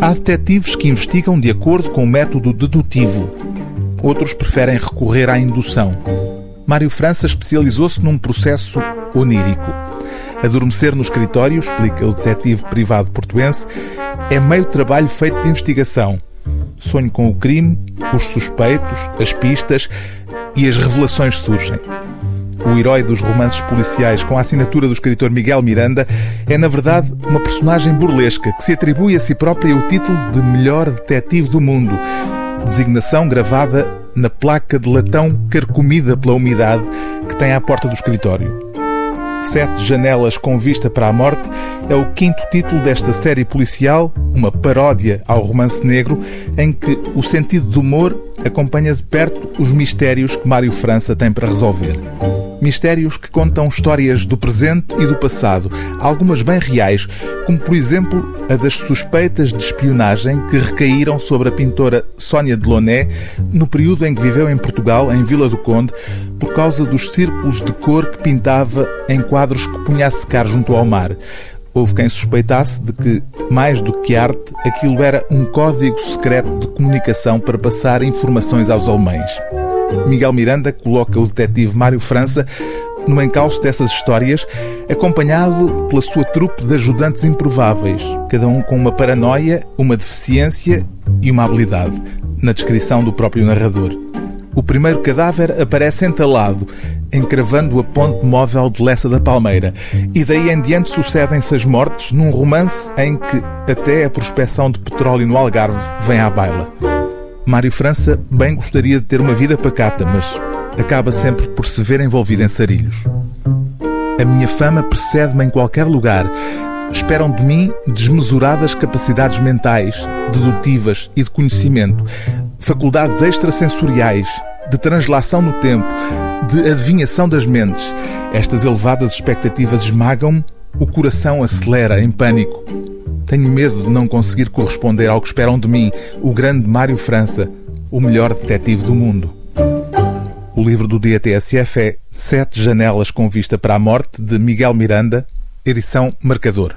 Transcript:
Há detetives que investigam de acordo com o método dedutivo. Outros preferem recorrer à indução. Mário França especializou-se num processo onírico. Adormecer no escritório, explica o detetive privado portuense, é meio trabalho feito de investigação. Sonho com o crime, os suspeitos, as pistas e as revelações surgem. O herói dos romances policiais com a assinatura do escritor Miguel Miranda é, na verdade, uma personagem burlesca que se atribui a si própria o título de melhor detetive do mundo, designação gravada na placa de latão carcomida pela umidade que tem à porta do escritório. Sete Janelas com Vista para a Morte é o quinto título desta série policial, uma paródia ao romance negro, em que o sentido do humor acompanha de perto os mistérios que Mário França tem para resolver. Mistérios que contam histórias do presente e do passado, algumas bem reais, como por exemplo a das suspeitas de espionagem que recaíram sobre a pintora Sónia Delaunay no período em que viveu em Portugal, em Vila do Conde, por causa dos círculos de cor que pintava em quadros que punha a secar junto ao mar. Houve quem suspeitasse de que, mais do que arte, aquilo era um código secreto de comunicação para passar informações aos alemães. Miguel Miranda coloca o detetive Mário França no encalço dessas histórias, acompanhado pela sua trupe de ajudantes improváveis, cada um com uma paranoia, uma deficiência e uma habilidade, na descrição do próprio narrador. O primeiro cadáver aparece entalado, encravando a ponte móvel de Lessa da Palmeira, e daí em diante sucedem-se as mortes num romance em que até a prospecção de petróleo no Algarve vem à baila. Mário França bem gostaria de ter uma vida pacata, mas acaba sempre por se ver envolvido em sarilhos. A minha fama precede-me em qualquer lugar. Esperam de mim desmesuradas capacidades mentais, dedutivas e de conhecimento, faculdades extrasensoriais, de translação no tempo, de adivinhação das mentes. Estas elevadas expectativas esmagam-me, o coração acelera em pânico. Tenho medo de não conseguir corresponder ao que esperam de mim, o grande Mário França, o melhor detetive do mundo. O livro do dia TSF é Sete Janelas com Vista para a Morte, de Miguel Miranda, edição Marcador.